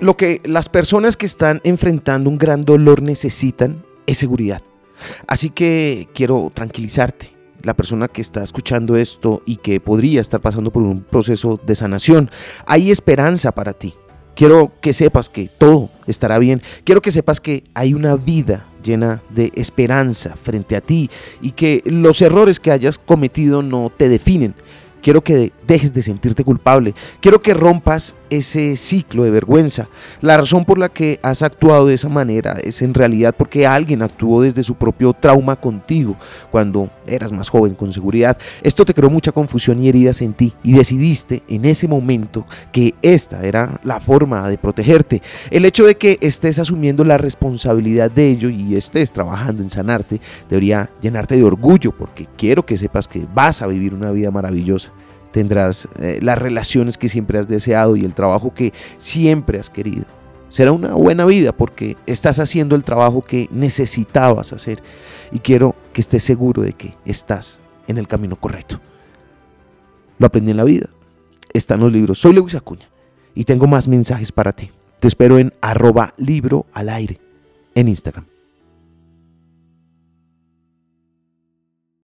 lo que las personas que están enfrentando un gran dolor necesitan es seguridad. Así que quiero tranquilizarte. La persona que está escuchando esto y que podría estar pasando por un proceso de sanación, hay esperanza para ti. Quiero que sepas que todo estará bien. Quiero que sepas que hay una vida llena de esperanza frente a ti y que los errores que hayas cometido no te definen. Quiero que dejes de sentirte culpable. Quiero que rompas ese ciclo de vergüenza. La razón por la que has actuado de esa manera es en realidad porque alguien actuó desde su propio trauma contigo cuando eras más joven con seguridad. Esto te creó mucha confusión y heridas en ti y decidiste en ese momento que esta era la forma de protegerte. El hecho de que estés asumiendo la responsabilidad de ello y estés trabajando en sanarte debería llenarte de orgullo porque quiero que sepas que vas a vivir una vida maravillosa tendrás eh, las relaciones que siempre has deseado y el trabajo que siempre has querido. Será una buena vida porque estás haciendo el trabajo que necesitabas hacer y quiero que estés seguro de que estás en el camino correcto. Lo aprendí en la vida. Está en los libros. Soy Lewis Acuña y tengo más mensajes para ti. Te espero en arroba libro al aire en Instagram.